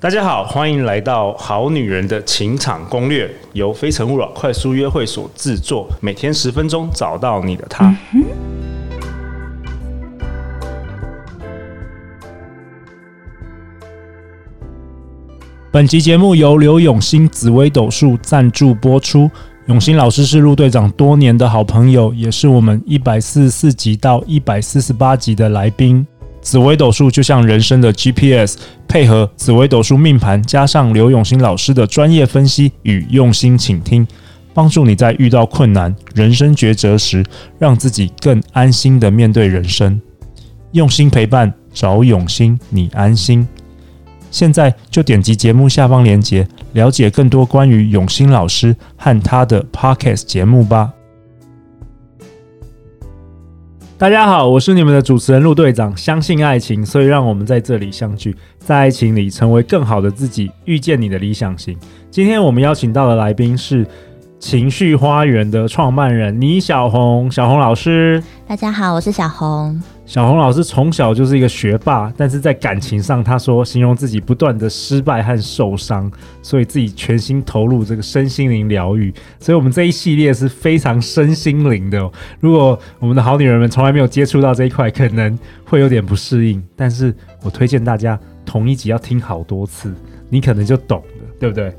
大家好，欢迎来到《好女人的情场攻略》，由非诚勿扰快速约会所制作，每天十分钟，找到你的他。本集节目由刘永新紫薇斗数赞助播出。永新老师是陆队长多年的好朋友，也是我们一百四十四集到一百四十八集的来宾。紫微斗数就像人生的 GPS，配合紫微斗数命盘，加上刘永新老师的专业分析与用心倾听，帮助你在遇到困难、人生抉择时，让自己更安心的面对人生。用心陪伴，找永新，你安心。现在就点击节目下方链接，了解更多关于永新老师和他的 Podcast 节目吧。大家好，我是你们的主持人陆队长。相信爱情，所以让我们在这里相聚，在爱情里成为更好的自己，遇见你的理想型。今天我们邀请到的来宾是情绪花园的创办人倪小红，小红老师。大家好，我是小红。小红老师从小就是一个学霸，但是在感情上，他说形容自己不断的失败和受伤，所以自己全心投入这个身心灵疗愈。所以，我们这一系列是非常身心灵的哦。如果我们的好女人们从来没有接触到这一块，可能会有点不适应。但是我推荐大家同一集要听好多次，你可能就懂了，对不对？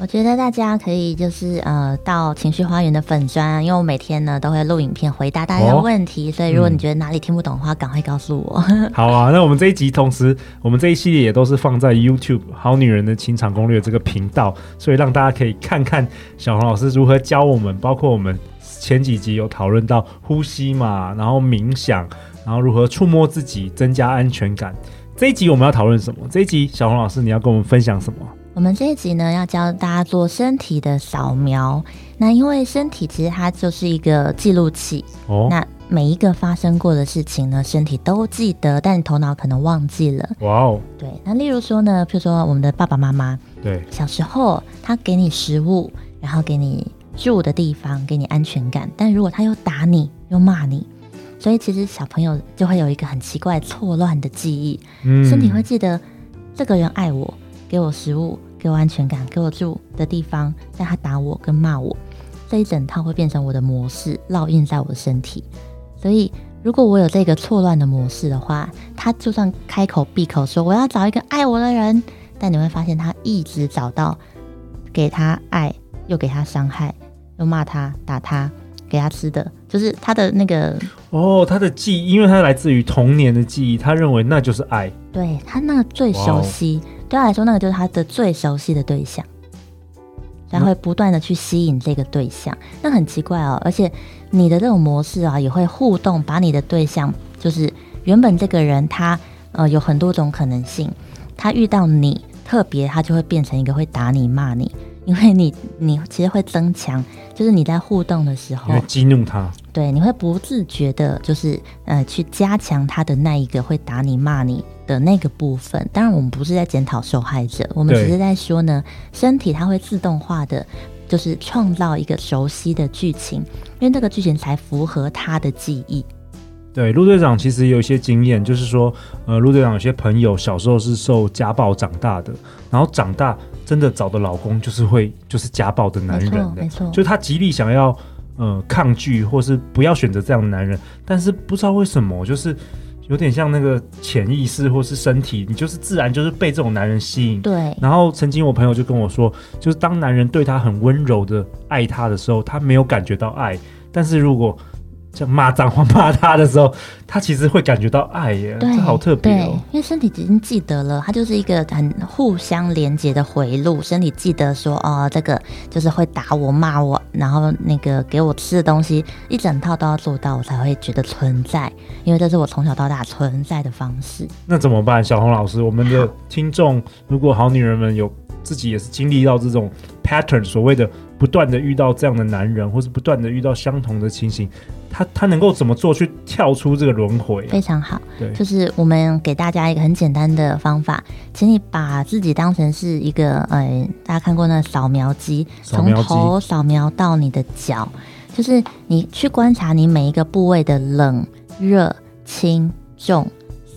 我觉得大家可以就是呃到情绪花园的粉砖，因为我每天呢都会录影片回答大家的问题，所以如果你觉得哪里听不懂的话，赶、快告诉我。好啊，那我们这一集同时，我们这一系列也都是放在 YouTube 好女人的情场攻略这个频道，所以让大家可以看看小红老师如何教我们，包括我们前几集有讨论到呼吸嘛，然后冥想，然后如何触摸自己，增加安全感。这一集我们要讨论什么？这一集小红老师你要跟我们分享什么？我们这一集呢，要教大家做身体的扫描。那因为身体其实它就是一个记录器，哦，那每一个发生过的事情呢，身体都记得，但你头脑可能忘记了。哇哦，对。那例如说呢，譬如说我们的爸爸妈妈，对，小时候他给你食物，然后给你住的地方，给你安全感，但如果他又打你，又骂你，所以其实小朋友就会有一个很奇怪错乱的记忆，嗯，身体会记得这个人爱我。给我食物，给我安全感，给我住的地方，但他打我跟骂我，这一整套会变成我的模式，烙印在我的身体。所以，如果我有这个错乱的模式的话，他就算开口闭口说我要找一个爱我的人，但你会发现他一直找到给他爱，又给他伤害，又骂他、打他，给他吃的，就是他的那个哦，他的记忆，因为他来自于童年的记忆，他认为那就是爱，对，他那个最熟悉。对他来说，那个就是他的最熟悉的对象，他会不断的去吸引这个对象。那很奇怪哦，而且你的这种模式啊，也会互动，把你的对象，就是原本这个人他呃有很多种可能性，他遇到你特别，他就会变成一个会打你骂你。因为你，你其实会增强，就是你在互动的时候，激怒他，对，你会不自觉的，就是呃，去加强他的那一个会打你、骂你的那个部分。当然，我们不是在检讨受害者，我们只是在说呢，身体它会自动化的，就是创造一个熟悉的剧情，因为这个剧情才符合他的记忆。对，陆队长其实有一些经验，就是说，呃，陆队长有些朋友小时候是受家暴长大的，然后长大。真的找的老公就是会就是家暴的男人的，没错，就是他极力想要呃抗拒或是不要选择这样的男人，但是不知道为什么，就是有点像那个潜意识或是身体，你就是自然就是被这种男人吸引。对。然后曾经我朋友就跟我说，就是当男人对她很温柔的爱她的时候，她没有感觉到爱，但是如果像骂脏话骂他的时候，他其实会感觉到爱耶，对，这好特别哦。对，因为身体已经记得了，它就是一个很互相连接的回路。身体记得说，哦，这个就是会打我、骂我，然后那个给我吃的东西，一整套都要做到，我才会觉得存在。因为这是我从小到大存在的方式。那怎么办，小红老师？我们的听众，如果好女人们有自己也是经历到这种 pattern，所谓的不断的遇到这样的男人，或是不断的遇到相同的情形。他他能够怎么做去跳出这个轮回？非常好，对，就是我们给大家一个很简单的方法，请你把自己当成是一个呃，大家看过那个扫描机，从头扫描到你的脚，就是你去观察你每一个部位的冷、热、轻、重、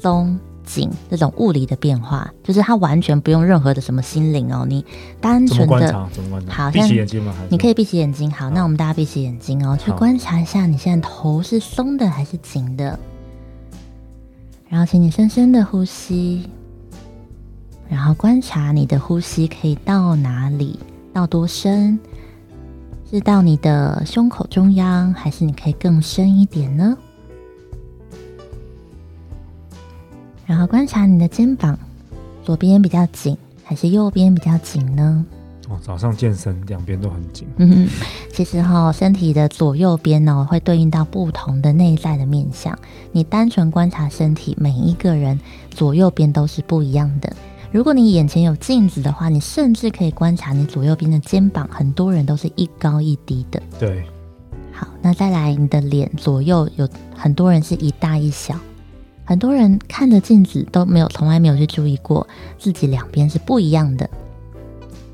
松、紧这种物理的变化，就是它完全不用任何的什么心灵哦，你单纯的？好，闭起眼睛吗？你可以闭起眼睛。好，好，那我们大家闭起眼睛哦，去观察一下你现在头是松的还是紧的。然后，请你深深的呼吸，然后观察你的呼吸可以到哪里，到多深？是到你的胸口中央，还是你可以更深一点呢？然后观察你的肩膀，左边比较紧，还是右边比较紧呢？哦，早上健身两边都很紧。嗯，其实哈、哦，身体的左右边呢，会对应到不同的内在的面相。你单纯观察身体，每一个人左右边都是不一样的。如果你眼前有镜子的话，你甚至可以观察你左右边的肩膀，很多人都是一高一低的。对，好，那再来你的脸左右有很多人是一大一小，很多人看着镜子都没有，从来没有去注意过自己两边是不一样的。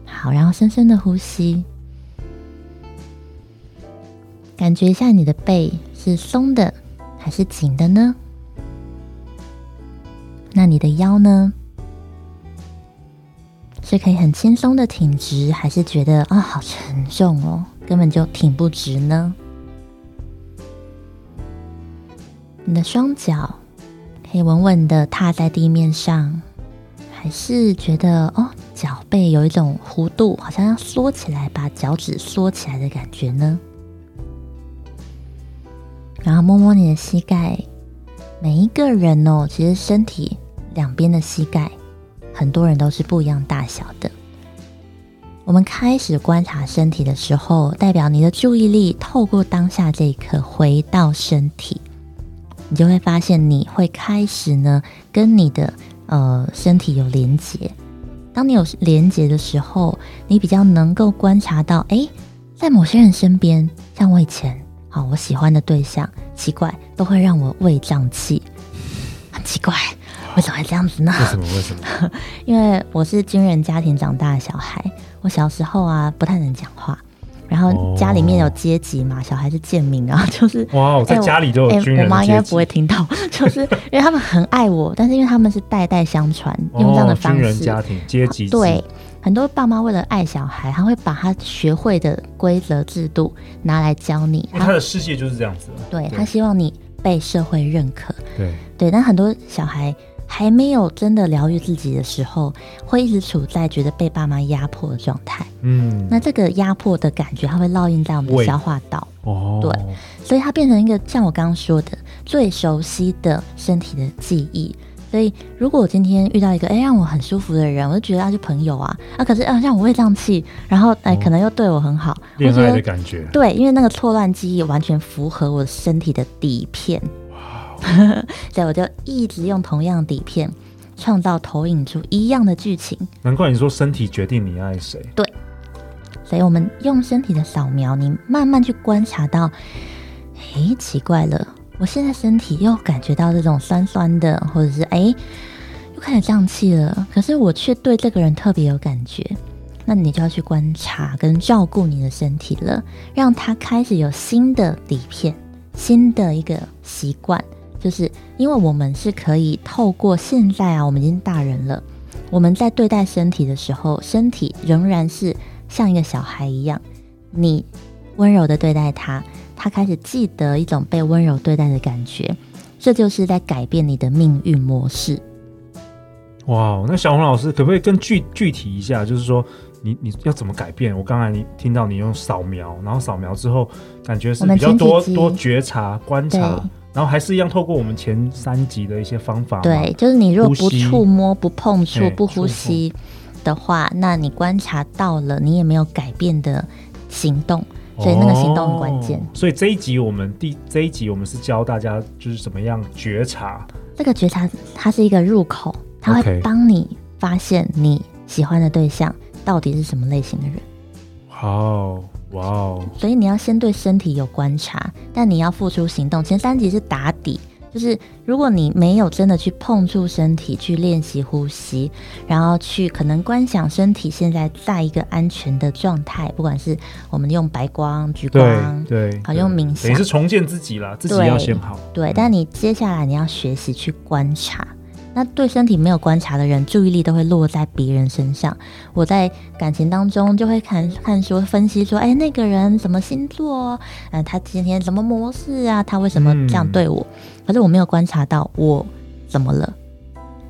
好，然后深深的呼吸，感觉一下你的背是松的还是紧的呢？那你的腰呢？是可以很轻松的挺直，还是觉得啊、好沉重哦，根本就挺不直呢？你的双脚可以稳稳的踏在地面上，还是觉得哦脚背有一种弧度，好像要缩起来，把脚趾缩起来的感觉呢？然后摸摸你的膝盖，每一个人哦，其实身体两边的膝盖。很多人都是不一样大小的。我们开始观察身体的时候，代表你的注意力透过当下这一刻回到身体，你就会发现你会开始呢跟你的呃身体有连接。当你有连接的时候，你比较能够观察到，哎，在某些人身边，像我以前啊，我喜欢的对象，奇怪都会让我胃胀气，很奇怪。为什么会这样子呢？为什么？为什么？因为我是军人家庭长大的小孩，我小时候啊不太能讲话，然后家里面有阶级嘛，小孩是贱民啊，就是哇，我在家里都有军人、欸、我妈应该不会听到，就是因为他们很爱我，但是因为他们是代代相传，用这样的方式，军人家庭阶级对很多爸妈为了爱小孩，他会把他学会的规则制度拿来教你，他，他的世界就是这样子，对，对。他希望你被社会认可，对。对，但很多小孩。还没有真的疗愈自己的时候，会一直处在觉得被爸妈压迫的状态。嗯，那这个压迫的感觉，它会烙印在我们的消化道。哦，对，所以它变成一个像我刚刚说的最熟悉的身体的记忆。所以，如果我今天遇到一个哎让我很舒服的人，我就觉得他是朋友啊啊，可是啊像我胃胀气，然后哎可能又对我很好，恋爱的感觉。对，因为那个错乱记忆完全符合我身体的底片。所以我就一直用同样的底片，创造投影出一样的剧情。难怪你说身体决定你爱谁。对，所以我们用身体的扫描，你慢慢去观察到，诶，奇怪了，我现在身体又感觉到这种酸酸的，或者是诶，又开始胀气了。可是我却对这个人特别有感觉，那你就要去观察跟照顾你的身体了，让他开始有新的底片，新的一个习惯。就是因为我们是可以透过现在啊，我们已经大人了，我们在对待身体的时候，身体仍然是像一个小孩一样，你温柔的对待他，他开始记得一种被温柔对待的感觉，这就是在改变你的命运模式。哇，那小红老师可不可以更具具体一下？就是说你你要怎么改变？我刚才你听到你用扫描，然后扫描之后，感觉是比较多多觉察观察。然后还是一样，透过我们前三集的一些方法，对，就是你如果不触摸、不碰触、不呼吸的话，那你观察到了，你也没有改变的行动，所以那个行动很关键。哦，所以这一集我们第这一集我们是教大家就是怎么样觉察。这个觉察它是一个入口，它会帮你发现你喜欢的对象到底是什么类型的人。好。哇哦！所以你要先对身体有观察，但你要付出行动。前三集是打底，就是如果你没有真的去碰触身体，去练习呼吸，然后去可能观想身体现在在一个安全的状态，不管是我们用白光、橘光，对，对，好用冥想，也是重建自己啦，自己要先好。对，对，但你接下来你要学习去观察。那对身体没有观察的人，注意力都会落在别人身上。我在感情当中就会看看说分析说，哎，那个人什么星座？嗯、呃，他今天什么模式啊？他为什么这样对我？嗯、可是我没有观察到我怎么了。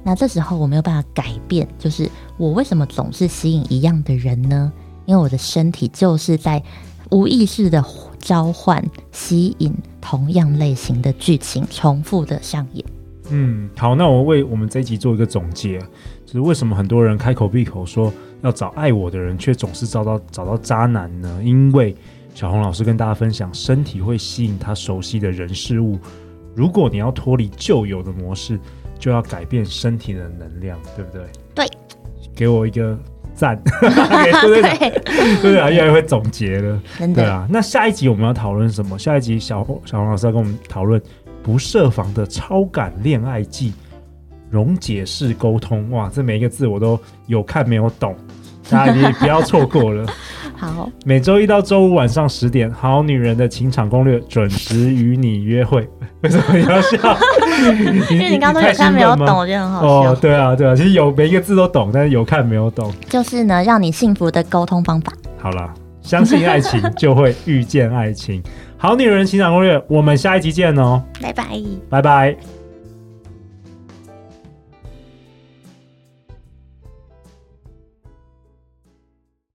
那这时候我没有办法改变，就是我为什么总是吸引一样的人呢？因为我的身体就是在无意识的召唤、吸引同样类型的剧情重复的上演。嗯，好，那我为我们这一集做一个总结，就是为什么很多人开口闭口说要找爱我的人，却总是遭到找到渣男呢？因为小红老师跟大家分享，身体会吸引他熟悉的人事物。如果你要脱离旧有的模式，就要改变身体的能量，对不对？对，给我一个赞，对对对啊，越来越会总结了，对啊。那下一集我们要讨论什么？下一集小小红老师要跟我们讨论。不设防的超感恋爱记，溶解式沟通，哇，这每一个字我都有看没有懂，大家你不要错过了。好，每周一到周五晚上十点，《好女人的情场攻略》准时与你约会。为什么你要笑？因为你刚刚都有看没有懂，我觉得很好笑。哦，对啊，对啊，其实有每一个字都懂，但是有看没有懂。就是呢，让你幸福的沟通方法。好了，相信爱情，就会遇见爱情。好女人情感攻略，我们下一集见哦！拜拜，拜拜。